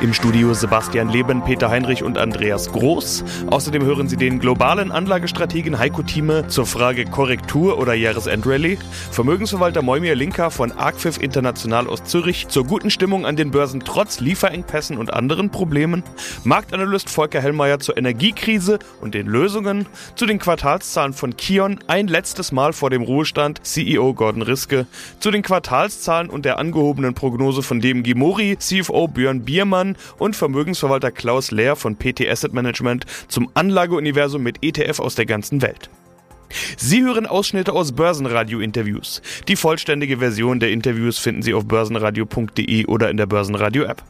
Im Studio Sebastian Leben, Peter Heinrich und Andreas Groß. Außerdem hören Sie den globalen Anlagestrategen Heiko Thieme zur Frage Korrektur oder Jahresendrallye, Vermögensverwalter Moimir Linker von Arcfif International aus Zürich zur guten Stimmung an den Börsen trotz Lieferengpässen und anderen Problemen, Marktanalyst Volker Hellmeier zur Energiekrise und den Lösungen, zu den Quartalszahlen von Kion ein letztes Mal vor dem Ruhestand CEO Gordon Riske, zu den Quartalszahlen und der angehobenen Prognose von dem Gimori CFO Björn Biermann und Vermögensverwalter Klaus Lehr von PT Asset Management zum Anlageuniversum mit ETF aus der ganzen Welt. Sie hören Ausschnitte aus Börsenradio-Interviews. Die vollständige Version der Interviews finden Sie auf börsenradio.de oder in der Börsenradio-App.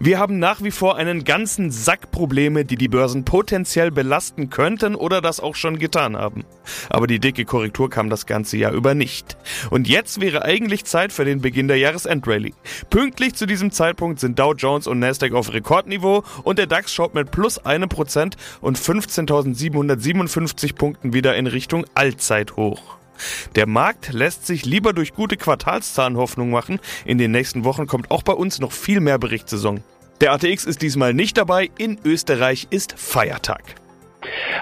Wir haben nach wie vor einen ganzen Sack Probleme, die die Börsen potenziell belasten könnten oder das auch schon getan haben. Aber die dicke Korrektur kam das ganze Jahr über nicht. Und jetzt wäre eigentlich Zeit für den Beginn der Jahresendrallye. Pünktlich zu diesem Zeitpunkt sind Dow Jones und Nasdaq auf Rekordniveau und der DAX schaut mit plus einem Prozent und 15.757 Punkten wieder in Richtung Allzeithoch. Der Markt lässt sich lieber durch gute Quartalszahlen Hoffnung machen. In den nächsten Wochen kommt auch bei uns noch viel mehr Berichtssaison. Der ATX ist diesmal nicht dabei. In Österreich ist Feiertag.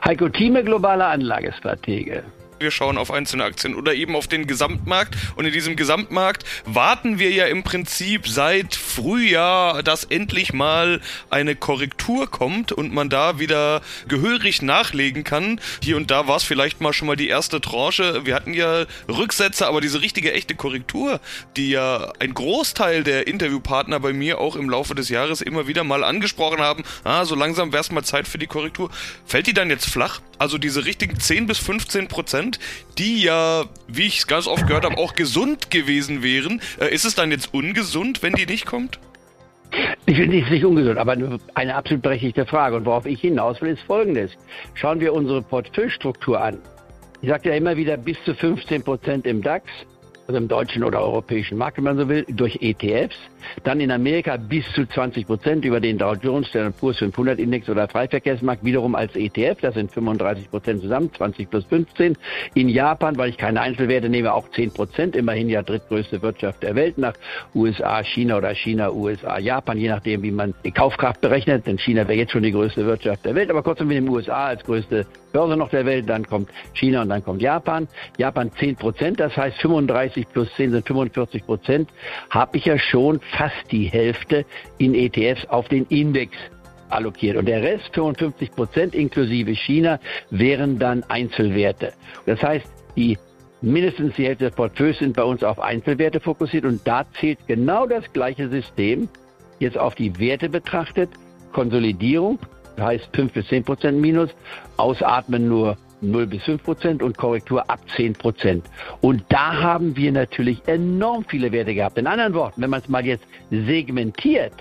Heiko Thieme, globaler Anlagestratege. Wir schauen auf einzelne Aktien oder eben auf den Gesamtmarkt. Und in diesem Gesamtmarkt warten wir ja im Prinzip seit Frühjahr, dass endlich mal eine Korrektur kommt und man da wieder gehörig nachlegen kann. Hier und da war es vielleicht mal schon mal die erste Tranche. Wir hatten ja Rücksätze, aber diese richtige echte Korrektur, die ja ein Großteil der Interviewpartner bei mir auch im Laufe des Jahres immer wieder mal angesprochen haben, ah, so langsam wäre es mal Zeit für die Korrektur. Fällt die dann jetzt flach? Also diese richtigen 10 bis 15 Prozent, die ja, wie ich es ganz oft gehört habe, auch gesund gewesen wären. Äh, ist es dann jetzt ungesund, wenn die nicht kommt? Ich finde es nicht ungesund, aber eine absolut berechtigte Frage. Und worauf ich hinaus will, ist folgendes. Schauen wir unsere Portfoliostruktur an. Ich sagte ja immer wieder bis zu 15 Prozent im DAX, also im deutschen oder europäischen Markt, wenn man so will, durch ETFs. Dann in Amerika bis zu 20 Prozent über den Dow Jones, der Purs 500 Index oder Freiverkehrsmarkt wiederum als ETF. Das sind 35 Prozent zusammen, 20 plus 15. In Japan, weil ich keine Einzelwerte nehme, auch 10 Prozent. Immerhin ja drittgrößte Wirtschaft der Welt nach USA, China oder China, USA, Japan, je nachdem, wie man die Kaufkraft berechnet. Denn China wäre jetzt schon die größte Wirtschaft der Welt. Aber kurzum mit den USA als größte Börse noch der Welt, dann kommt China und dann kommt Japan. Japan 10 Prozent, das heißt 35 plus 10 sind 45 Prozent, habe ich ja schon fast die Hälfte in ETFs auf den Index allokiert. Und der Rest, 55 Prozent inklusive China, wären dann Einzelwerte. Das heißt, die mindestens die Hälfte des Portfolios sind bei uns auf Einzelwerte fokussiert und da zählt genau das gleiche System, jetzt auf die Werte betrachtet, Konsolidierung, heißt 5 bis 10 Prozent Minus, Ausatmen nur 0 bis 5 Prozent und Korrektur ab 10 Prozent. Und da haben wir natürlich enorm viele Werte gehabt. In anderen Worten, wenn man es mal jetzt segmentiert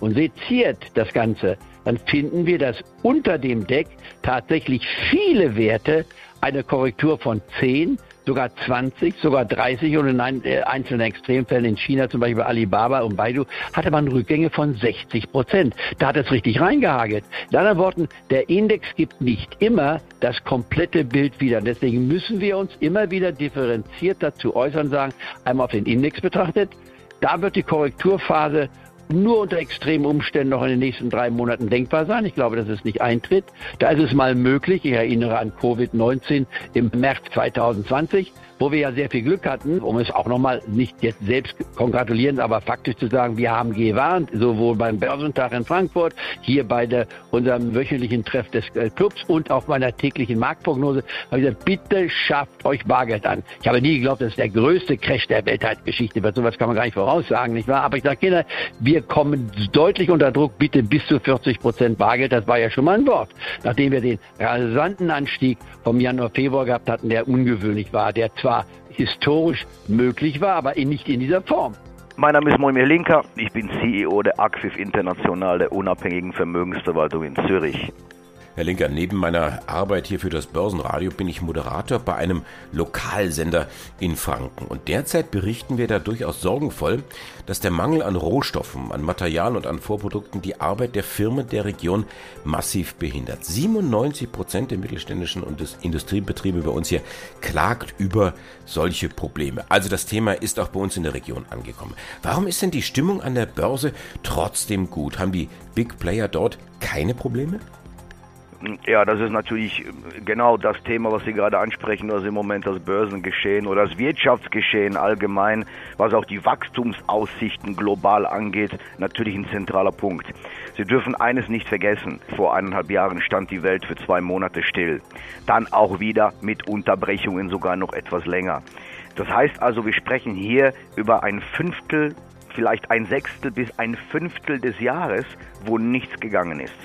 und seziert das Ganze, dann finden wir, dass unter dem Deck tatsächlich viele Werte eine Korrektur von 10 sogar 20, sogar 30 und in äh, einzelnen Extremfällen in China, zum Beispiel Alibaba und Baidu, hatte man Rückgänge von 60 Prozent. Da hat es richtig reingehagelt. In anderen Worten, der Index gibt nicht immer das komplette Bild wieder. Deswegen müssen wir uns immer wieder differenziert dazu äußern, sagen, einmal auf den Index betrachtet, da wird die Korrekturphase nur unter extremen Umständen noch in den nächsten drei Monaten denkbar sein. Ich glaube, dass es nicht eintritt. Da ist es mal möglich. Ich erinnere an Covid-19 im März 2020 wo wir ja sehr viel Glück hatten, um es auch nochmal nicht jetzt selbst kongratulieren, aber faktisch zu sagen, wir haben gewarnt, sowohl beim Börsentag in Frankfurt, hier bei der, unserem wöchentlichen Treff des äh, Clubs und auch meiner täglichen Marktprognose, habe ich gesagt, bitte schafft euch Bargeld an. Ich habe nie geglaubt, dass es der größte Crash der Weltheitsgeschichte wird. Sowas kann man gar nicht voraussagen, nicht wahr? Aber ich sage, Kinder, wir kommen deutlich unter Druck, bitte bis zu 40 Prozent Bargeld. Das war ja schon mal ein Wort. Nachdem wir den rasanten Anstieg vom Januar, Februar gehabt hatten, der ungewöhnlich war, der zwar zwar historisch möglich war, aber nicht in dieser Form. Mein Name ist Moimir Linker, ich bin CEO der Acfif International der unabhängigen Vermögensverwaltung in Zürich. Herr Linker, neben meiner Arbeit hier für das Börsenradio bin ich Moderator bei einem Lokalsender in Franken. Und derzeit berichten wir da durchaus sorgenvoll, dass der Mangel an Rohstoffen, an Material und an Vorprodukten die Arbeit der Firmen der Region massiv behindert. 97 Prozent der mittelständischen und des Industriebetriebe bei uns hier klagt über solche Probleme. Also das Thema ist auch bei uns in der Region angekommen. Warum ist denn die Stimmung an der Börse trotzdem gut? Haben die Big Player dort keine Probleme? Ja, das ist natürlich genau das Thema, was Sie gerade ansprechen, was im Moment das Börsengeschehen oder das Wirtschaftsgeschehen allgemein, was auch die Wachstumsaussichten global angeht, natürlich ein zentraler Punkt. Sie dürfen eines nicht vergessen. Vor eineinhalb Jahren stand die Welt für zwei Monate still. Dann auch wieder mit Unterbrechungen sogar noch etwas länger. Das heißt also, wir sprechen hier über ein Fünftel, vielleicht ein Sechstel bis ein Fünftel des Jahres, wo nichts gegangen ist.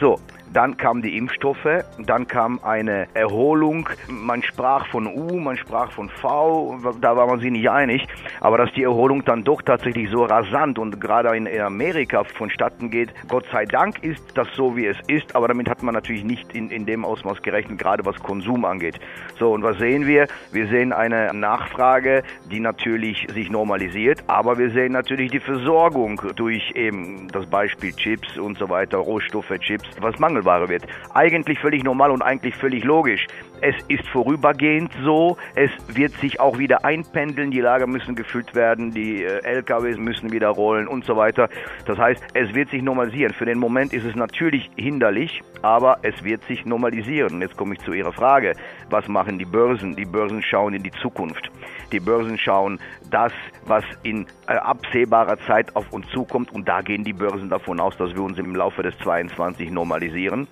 So, dann kamen die Impfstoffe, dann kam eine Erholung. Man sprach von U, man sprach von V, da war man sich nicht einig. Aber dass die Erholung dann doch tatsächlich so rasant und gerade in Amerika vonstatten geht, Gott sei Dank ist das so, wie es ist. Aber damit hat man natürlich nicht in, in dem Ausmaß gerechnet, gerade was Konsum angeht. So, und was sehen wir? Wir sehen eine Nachfrage, die natürlich sich normalisiert, aber wir sehen natürlich die Versorgung durch eben das Beispiel Chips und so weiter, Rohstoffe, Chips, was mangelt Mangelware wird. Eigentlich völlig normal und eigentlich völlig logisch. Es ist vorübergehend so, es wird sich auch wieder einpendeln, die Lager müssen gefüllt werden, die äh, LKWs müssen wieder rollen und so weiter. Das heißt, es wird sich normalisieren. Für den Moment ist es natürlich hinderlich, aber es wird sich normalisieren. Jetzt komme ich zu Ihrer Frage. Was machen die Börsen? Die Börsen schauen in die Zukunft. Die Börsen schauen das, was in absehbarer Zeit auf uns zukommt. Und da gehen die Börsen davon aus, dass wir uns im Laufe des 22 normalisieren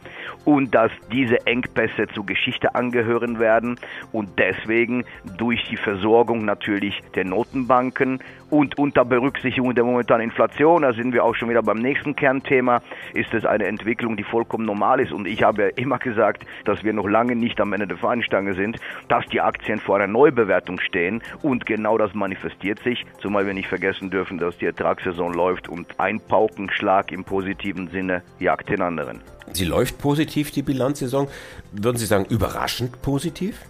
und dass diese Engpässe zur Geschichte angehören werden und deswegen durch die Versorgung natürlich der Notenbanken und unter Berücksichtigung der momentanen Inflation, da sind wir auch schon wieder beim nächsten Kernthema, ist es eine Entwicklung, die vollkommen normal ist. Und ich habe immer gesagt, dass wir noch lange nicht am Ende der Fahnenstange sind, dass die Aktien vor einer Neubewertung stehen und genau das manifestiert sich, zumal wir nicht vergessen dürfen, dass die Ertragssaison läuft und ein Paukenschlag im positiven Sinne jagt den anderen. Sie läuft positiv, die Bilanzsaison. Würden Sie sagen, überraschend positiv?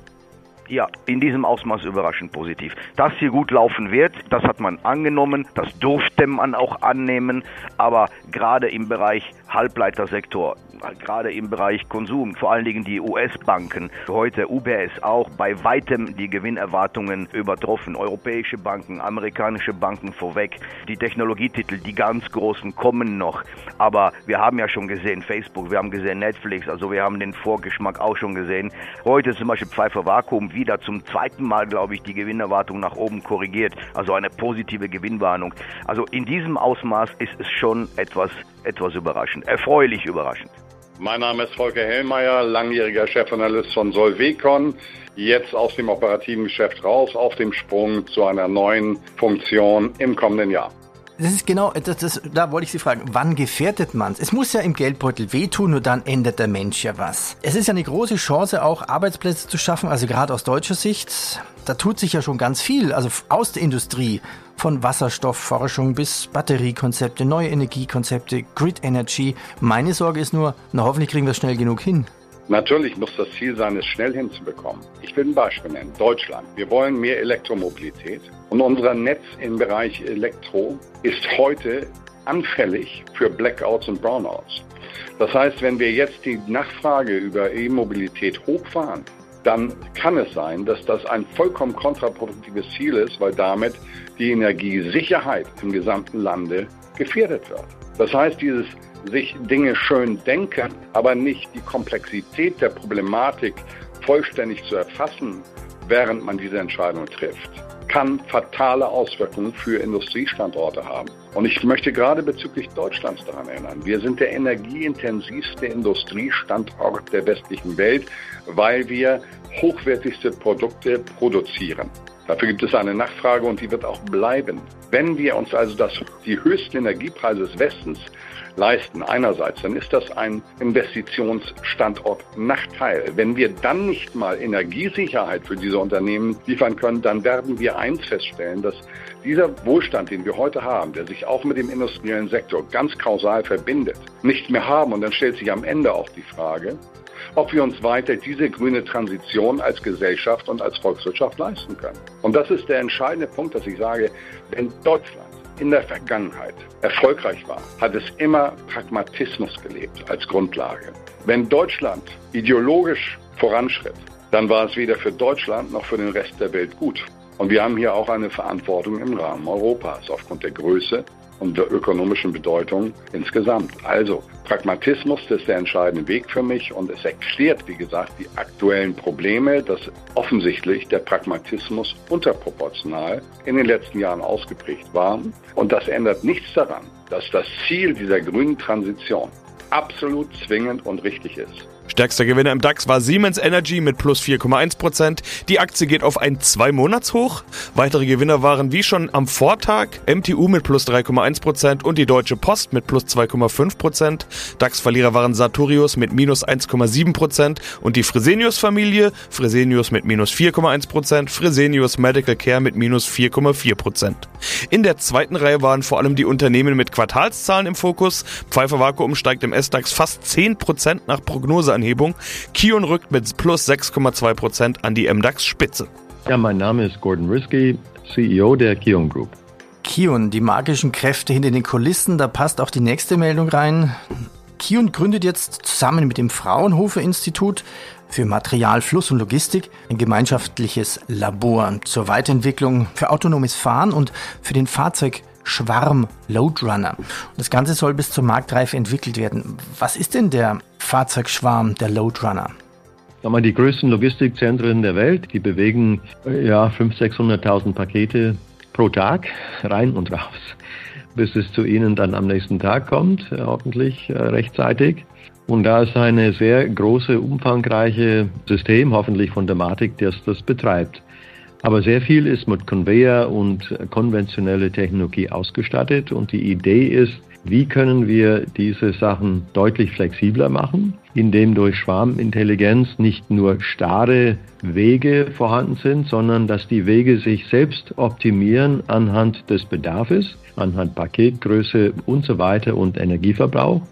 Ja, in diesem Ausmaß überraschend positiv. Dass hier gut laufen wird, das hat man angenommen, das durfte man auch annehmen, aber gerade im Bereich Halbleitersektor, gerade im Bereich Konsum, vor allen Dingen die US-Banken, heute UBS auch bei weitem die Gewinnerwartungen übertroffen. Europäische Banken, amerikanische Banken vorweg. Die Technologietitel, die ganz großen kommen noch. Aber wir haben ja schon gesehen Facebook, wir haben gesehen Netflix, also wir haben den Vorgeschmack auch schon gesehen. Heute zum Beispiel Pfeiffer Vakuum wieder zum zweiten Mal, glaube ich, die Gewinnerwartung nach oben korrigiert. Also eine positive Gewinnwarnung. Also in diesem Ausmaß ist es schon etwas, etwas überraschend, erfreulich überraschend. Mein Name ist Volker Hellmeier, langjähriger Chefanalyst von Solvecon, jetzt aus dem operativen Geschäft raus, auf dem Sprung zu einer neuen Funktion im kommenden Jahr. Das ist genau, das, das, da wollte ich Sie fragen, wann gefährdet man es? Es muss ja im Geldbeutel wehtun, nur dann ändert der Mensch ja was. Es ist ja eine große Chance, auch Arbeitsplätze zu schaffen, also gerade aus deutscher Sicht. Da tut sich ja schon ganz viel, also aus der Industrie, von Wasserstoffforschung bis Batteriekonzepte, neue Energiekonzepte, Grid Energy. Meine Sorge ist nur, na hoffentlich kriegen wir es schnell genug hin. Natürlich muss das Ziel sein, es schnell hinzubekommen. Ich will ein Beispiel nennen. Deutschland. Wir wollen mehr Elektromobilität. Und unser Netz im Bereich Elektro ist heute anfällig für Blackouts und Brownouts. Das heißt, wenn wir jetzt die Nachfrage über E-Mobilität hochfahren, dann kann es sein, dass das ein vollkommen kontraproduktives Ziel ist, weil damit die Energiesicherheit im gesamten Lande gefährdet wird. Das heißt, dieses sich Dinge schön denken, aber nicht die Komplexität der Problematik vollständig zu erfassen, während man diese Entscheidung trifft, kann fatale Auswirkungen für Industriestandorte haben. Und ich möchte gerade bezüglich Deutschlands daran erinnern, wir sind der energieintensivste Industriestandort der westlichen Welt, weil wir hochwertigste Produkte produzieren. Dafür gibt es eine Nachfrage und die wird auch bleiben. Wenn wir uns also das, die höchsten Energiepreise des Westens leisten einerseits, dann ist das ein Investitionsstandort Nachteil. Wenn wir dann nicht mal Energiesicherheit für diese Unternehmen liefern können, dann werden wir eins feststellen, dass dieser Wohlstand, den wir heute haben, der sich auch mit dem industriellen Sektor ganz kausal verbindet, nicht mehr haben. Und dann stellt sich am Ende auch die Frage, ob wir uns weiter diese grüne Transition als Gesellschaft und als Volkswirtschaft leisten können. Und das ist der entscheidende Punkt, dass ich sage, wenn Deutschland in der Vergangenheit erfolgreich war, hat es immer Pragmatismus gelebt als Grundlage. Wenn Deutschland ideologisch voranschritt, dann war es weder für Deutschland noch für den Rest der Welt gut. Und wir haben hier auch eine Verantwortung im Rahmen Europas aufgrund der Größe und der ökonomischen Bedeutung insgesamt. Also Pragmatismus ist der entscheidende Weg für mich und es erklärt, wie gesagt, die aktuellen Probleme, dass offensichtlich der Pragmatismus unterproportional in den letzten Jahren ausgeprägt war. Und das ändert nichts daran, dass das Ziel dieser grünen Transition absolut zwingend und richtig ist. Stärkster Gewinner im DAX war Siemens Energy mit plus 4,1%. Die Aktie geht auf ein Zwei-Monats-Hoch. Weitere Gewinner waren wie schon am Vortag MTU mit plus 3,1% und die Deutsche Post mit plus 2,5%. DAX-Verlierer waren Sartorius mit minus 1,7% und die Fresenius-Familie, Fresenius mit minus 4,1%, Fresenius Medical Care mit minus 4,4%. In der zweiten Reihe waren vor allem die Unternehmen mit Quartalszahlen im Fokus. Pfeiffer Vakuum steigt im S-DAX fast 10% nach Prognose Kursanhebung. Kion rückt mit plus 6,2% an die MDAX-Spitze. Ja, mein Name ist Gordon Risky, CEO der Kion Group. Kion, die magischen Kräfte hinter den Kulissen, da passt auch die nächste Meldung rein. Kion gründet jetzt zusammen mit dem Fraunhofer Institut für Materialfluss und Logistik ein gemeinschaftliches Labor zur Weiterentwicklung für autonomes Fahren und für den Fahrzeug Schwarm Loadrunner. Das Ganze soll bis zur Marktreife entwickelt werden. Was ist denn der Fahrzeugschwarm der Loadrunner? Die größten Logistikzentren der Welt, die bewegen ja 500.000, 600.000 Pakete pro Tag rein und raus, bis es zu Ihnen dann am nächsten Tag kommt, äh, hoffentlich äh, rechtzeitig. Und da ist eine sehr große, umfangreiche System, hoffentlich von Dematik, das das betreibt. Aber sehr viel ist mit Conveyor und konventionelle Technologie ausgestattet und die Idee ist, wie können wir diese Sachen deutlich flexibler machen, indem durch Schwarmintelligenz nicht nur starre Wege vorhanden sind, sondern dass die Wege sich selbst optimieren anhand des Bedarfs, anhand Paketgröße und so weiter und Energieverbrauch.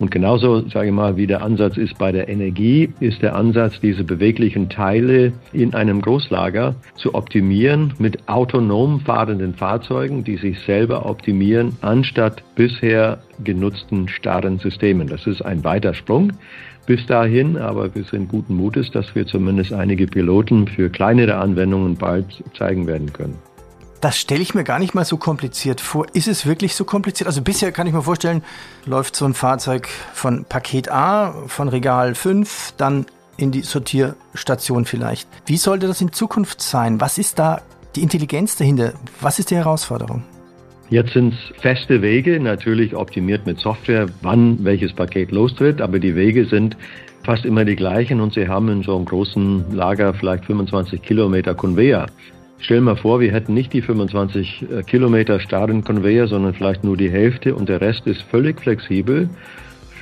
Und genauso, sage ich mal, wie der Ansatz ist bei der Energie, ist der Ansatz, diese beweglichen Teile in einem Großlager zu optimieren mit autonom fahrenden Fahrzeugen, die sich selber optimieren, anstatt bisher genutzten starren Systemen. Das ist ein weiter Sprung bis dahin, aber wir sind guten Mutes, dass wir zumindest einige Piloten für kleinere Anwendungen bald zeigen werden können. Das stelle ich mir gar nicht mal so kompliziert vor. Ist es wirklich so kompliziert? Also bisher kann ich mir vorstellen, läuft so ein Fahrzeug von Paket A, von Regal 5, dann in die Sortierstation vielleicht. Wie sollte das in Zukunft sein? Was ist da die Intelligenz dahinter? Was ist die Herausforderung? Jetzt sind es feste Wege, natürlich optimiert mit Software, wann welches Paket lostritt, aber die Wege sind fast immer die gleichen und Sie haben in so einem großen Lager vielleicht 25 Kilometer Conveyor. Stell mal vor, wir hätten nicht die 25 äh, Kilometer starren Conveyor, sondern vielleicht nur die Hälfte und der Rest ist völlig flexibel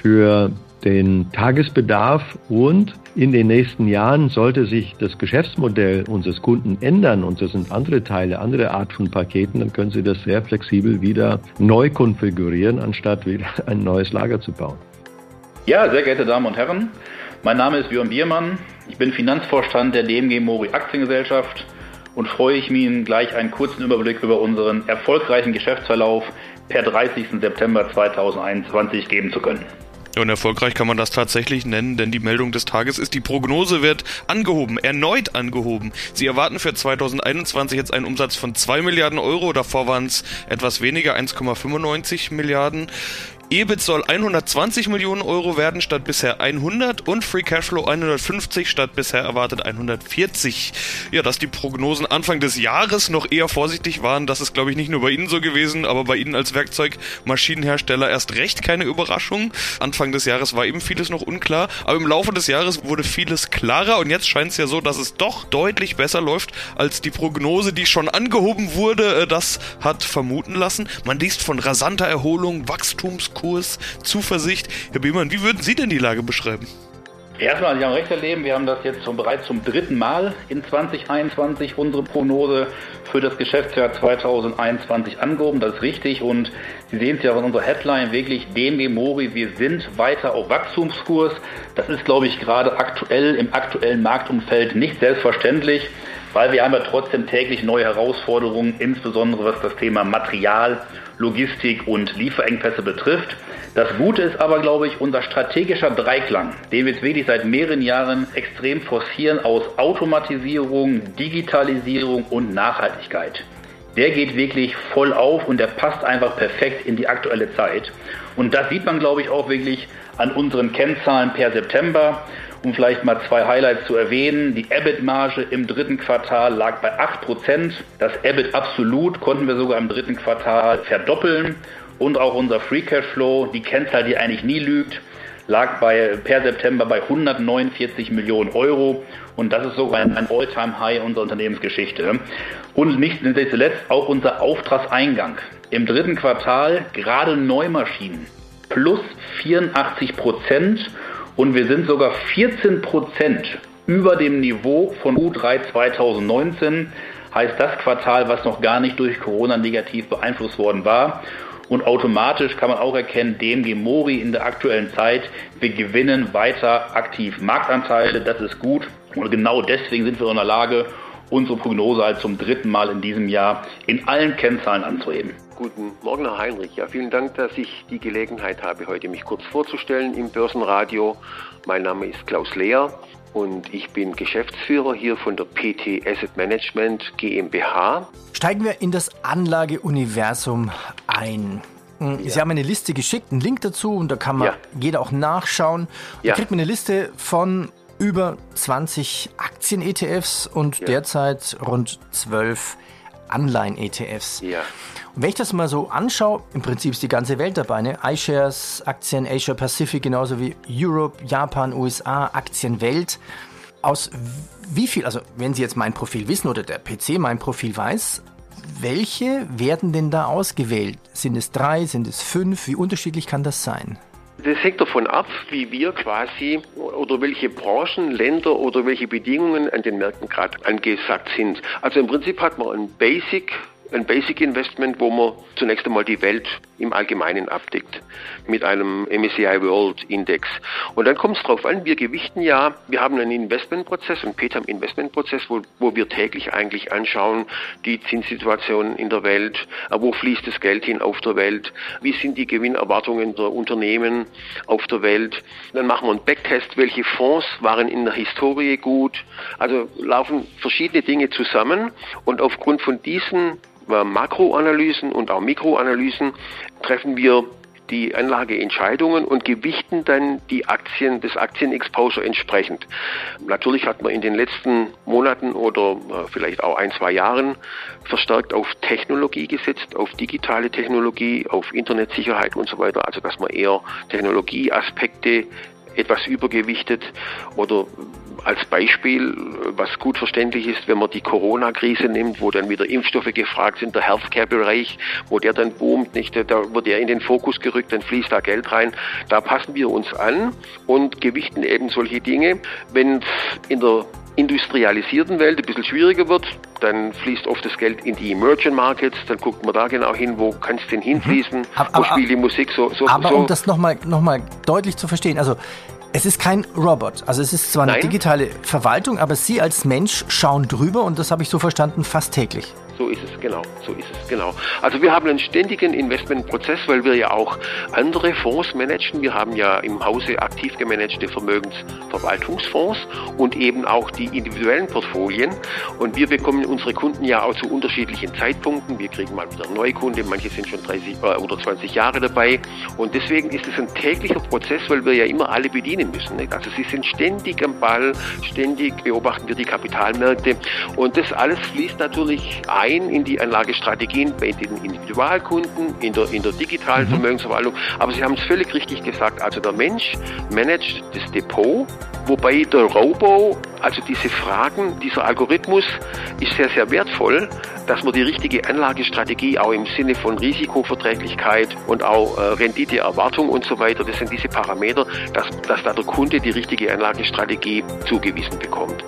für den Tagesbedarf und in den nächsten Jahren sollte sich das Geschäftsmodell unseres Kunden ändern und das sind andere Teile, andere Art von Paketen, dann können Sie das sehr flexibel wieder neu konfigurieren, anstatt wieder ein neues Lager zu bauen. Ja, sehr geehrte Damen und Herren, mein Name ist Björn Biermann. Ich bin Finanzvorstand der DMG Mori Aktiengesellschaft und freue ich mich Ihnen gleich einen kurzen Überblick über unseren erfolgreichen Geschäftsverlauf per 30. September 2021 geben zu können. Und erfolgreich kann man das tatsächlich nennen, denn die Meldung des Tages ist, die Prognose wird angehoben, erneut angehoben. Sie erwarten für 2021 jetzt einen Umsatz von 2 Milliarden Euro, davor waren es etwas weniger, 1,95 Milliarden. EBIT soll 120 Millionen Euro werden statt bisher 100 und Free Cashflow 150 statt bisher erwartet 140. Ja, dass die Prognosen Anfang des Jahres noch eher vorsichtig waren, das ist glaube ich nicht nur bei Ihnen so gewesen, aber bei Ihnen als Werkzeugmaschinenhersteller erst recht keine Überraschung. Anfang des Jahres war eben vieles noch unklar, aber im Laufe des Jahres wurde vieles klarer und jetzt scheint es ja so, dass es doch deutlich besser läuft als die Prognose, die schon angehoben wurde. Äh, das hat vermuten lassen. Man liest von rasanter Erholung, Wachstums Wachstumskurs, Zuversicht. Herr Biemann, wie würden Sie denn die Lage beschreiben? Erstmal, Sie haben recht, Herr Leben, wir haben das jetzt zum, bereits zum dritten Mal in 2021 unsere Prognose für das Geschäftsjahr 2021 angehoben. Das ist richtig und Sie sehen es ja von unserer Headline wirklich, DMG Mori, wir sind weiter auf Wachstumskurs. Das ist, glaube ich, gerade aktuell im aktuellen Marktumfeld nicht selbstverständlich, weil wir haben ja trotzdem täglich neue Herausforderungen, insbesondere was das Thema Material, Logistik und Lieferengpässe betrifft. Das Gute ist aber, glaube ich, unser strategischer Dreiklang, den wir jetzt wirklich seit mehreren Jahren extrem forcieren aus Automatisierung, Digitalisierung und Nachhaltigkeit. Der geht wirklich voll auf und der passt einfach perfekt in die aktuelle Zeit. Und das sieht man, glaube ich, auch wirklich an unseren Kennzahlen per September. Um vielleicht mal zwei Highlights zu erwähnen. Die EBIT-Marge im dritten Quartal lag bei 8%. Das EBIT absolut konnten wir sogar im dritten Quartal verdoppeln und auch unser Free Cashflow, die Kennzahl, die eigentlich nie lügt, lag bei, per September bei 149 Millionen Euro und das ist sogar ein, ein All-Time-High unserer Unternehmensgeschichte. Und nicht zuletzt auch unser Auftragseingang. Im dritten Quartal gerade Neumaschinen plus 84 Prozent und wir sind sogar 14 Prozent über dem Niveau von Q3 2019. Heißt das Quartal, was noch gar nicht durch Corona negativ beeinflusst worden war. Und automatisch kann man auch erkennen, DMG Mori in der aktuellen Zeit, wir gewinnen weiter aktiv Marktanteile, das ist gut. Und genau deswegen sind wir in der Lage, unsere Prognose halt zum dritten Mal in diesem Jahr in allen Kennzahlen anzuheben. Guten Morgen, Herr Heinrich. Ja, vielen Dank, dass ich die Gelegenheit habe, heute mich kurz vorzustellen im Börsenradio. Mein Name ist Klaus Lehr und ich bin Geschäftsführer hier von der PT Asset Management GmbH. Steigen wir in das Anlageuniversum ein. Hm, Sie ja. haben eine Liste geschickt, einen Link dazu und da kann man ja. jeder auch nachschauen. Da ja. kriegt man eine Liste von über 20 Aktien-ETFs und derzeit rund 12 Anleihen-ETFs. Ja. Und wenn ich das mal so anschaue, im Prinzip ist die ganze Welt dabei. Ne? iShares, Aktien Asia Pacific, genauso wie Europe, Japan, USA, Aktienwelt. Aus wie viel, also wenn Sie jetzt mein Profil wissen oder der PC mein Profil weiß, welche werden denn da ausgewählt? Sind es drei, sind es fünf? Wie unterschiedlich kann das sein? Das hängt davon ab, wie wir quasi oder welche Branchen, Länder oder welche Bedingungen an den Märkten gerade angesagt sind. Also im Prinzip hat man ein Basic ein Basic Investment, wo man zunächst einmal die Welt im Allgemeinen abdeckt mit einem MSCI World Index. Und dann kommt es darauf an, wir gewichten ja, wir haben einen Investmentprozess, einen PETAM Investmentprozess, wo, wo wir täglich eigentlich anschauen, die Zinssituation in der Welt, äh, wo fließt das Geld hin auf der Welt, wie sind die Gewinnerwartungen der Unternehmen auf der Welt. Dann machen wir einen Backtest, welche Fonds waren in der Historie gut. Also laufen verschiedene Dinge zusammen und aufgrund von diesen Makroanalysen und auch Mikroanalysen treffen wir die Anlageentscheidungen und gewichten dann die Aktien, das Aktienexposure entsprechend. Natürlich hat man in den letzten Monaten oder äh, vielleicht auch ein, zwei Jahren verstärkt auf Technologie gesetzt, auf digitale Technologie, auf Internetsicherheit und so weiter. Also dass man eher Technologieaspekte etwas übergewichtet oder als Beispiel, was gut verständlich ist, wenn man die Corona-Krise nimmt, wo dann wieder Impfstoffe gefragt sind, der Healthcare-Bereich, wo der dann boomt, nicht, da wird der in den Fokus gerückt, dann fließt da Geld rein. Da passen wir uns an und gewichten eben solche Dinge. Wenn es in der industrialisierten Welt ein bisschen schwieriger wird, dann fließt oft das Geld in die Emerging Markets, dann guckt man da genau hin, wo kann es denn hinfließen, mhm. aber, wo spielt die Musik so. so aber so. um das nochmal noch mal deutlich zu verstehen, also es ist kein Robot. Also es ist zwar eine Nein. digitale Verwaltung, aber Sie als Mensch schauen drüber und das habe ich so verstanden, fast täglich. So ist es, genau. So ist es, genau. Also wir haben einen ständigen Investmentprozess, weil wir ja auch andere Fonds managen. Wir haben ja im Hause aktiv gemanagte Vermögensverwaltungsfonds und eben auch die individuellen Portfolien. Und wir bekommen unsere Kunden ja auch zu unterschiedlichen Zeitpunkten. Wir kriegen mal wieder neue Kunden, manche sind schon 30 äh, oder 20 Jahre dabei. Und deswegen ist es ein täglicher Prozess, weil wir ja immer alle bedienen müssen. Nicht? Also sie sind ständig am Ball, ständig beobachten wir die Kapitalmärkte. Und das alles fließt natürlich ein ein in die Anlagestrategien bei den Individualkunden, in der, in der digitalen mhm. Vermögensverwaltung. Aber Sie haben es völlig richtig gesagt. Also der Mensch managt das Depot, wobei der Robo, also diese Fragen, dieser Algorithmus ist sehr, sehr wertvoll, dass man die richtige Anlagestrategie auch im Sinne von Risikoverträglichkeit und auch äh, Renditeerwartung und so weiter, das sind diese Parameter, dass, dass da der Kunde die richtige Anlagestrategie zugewiesen bekommt.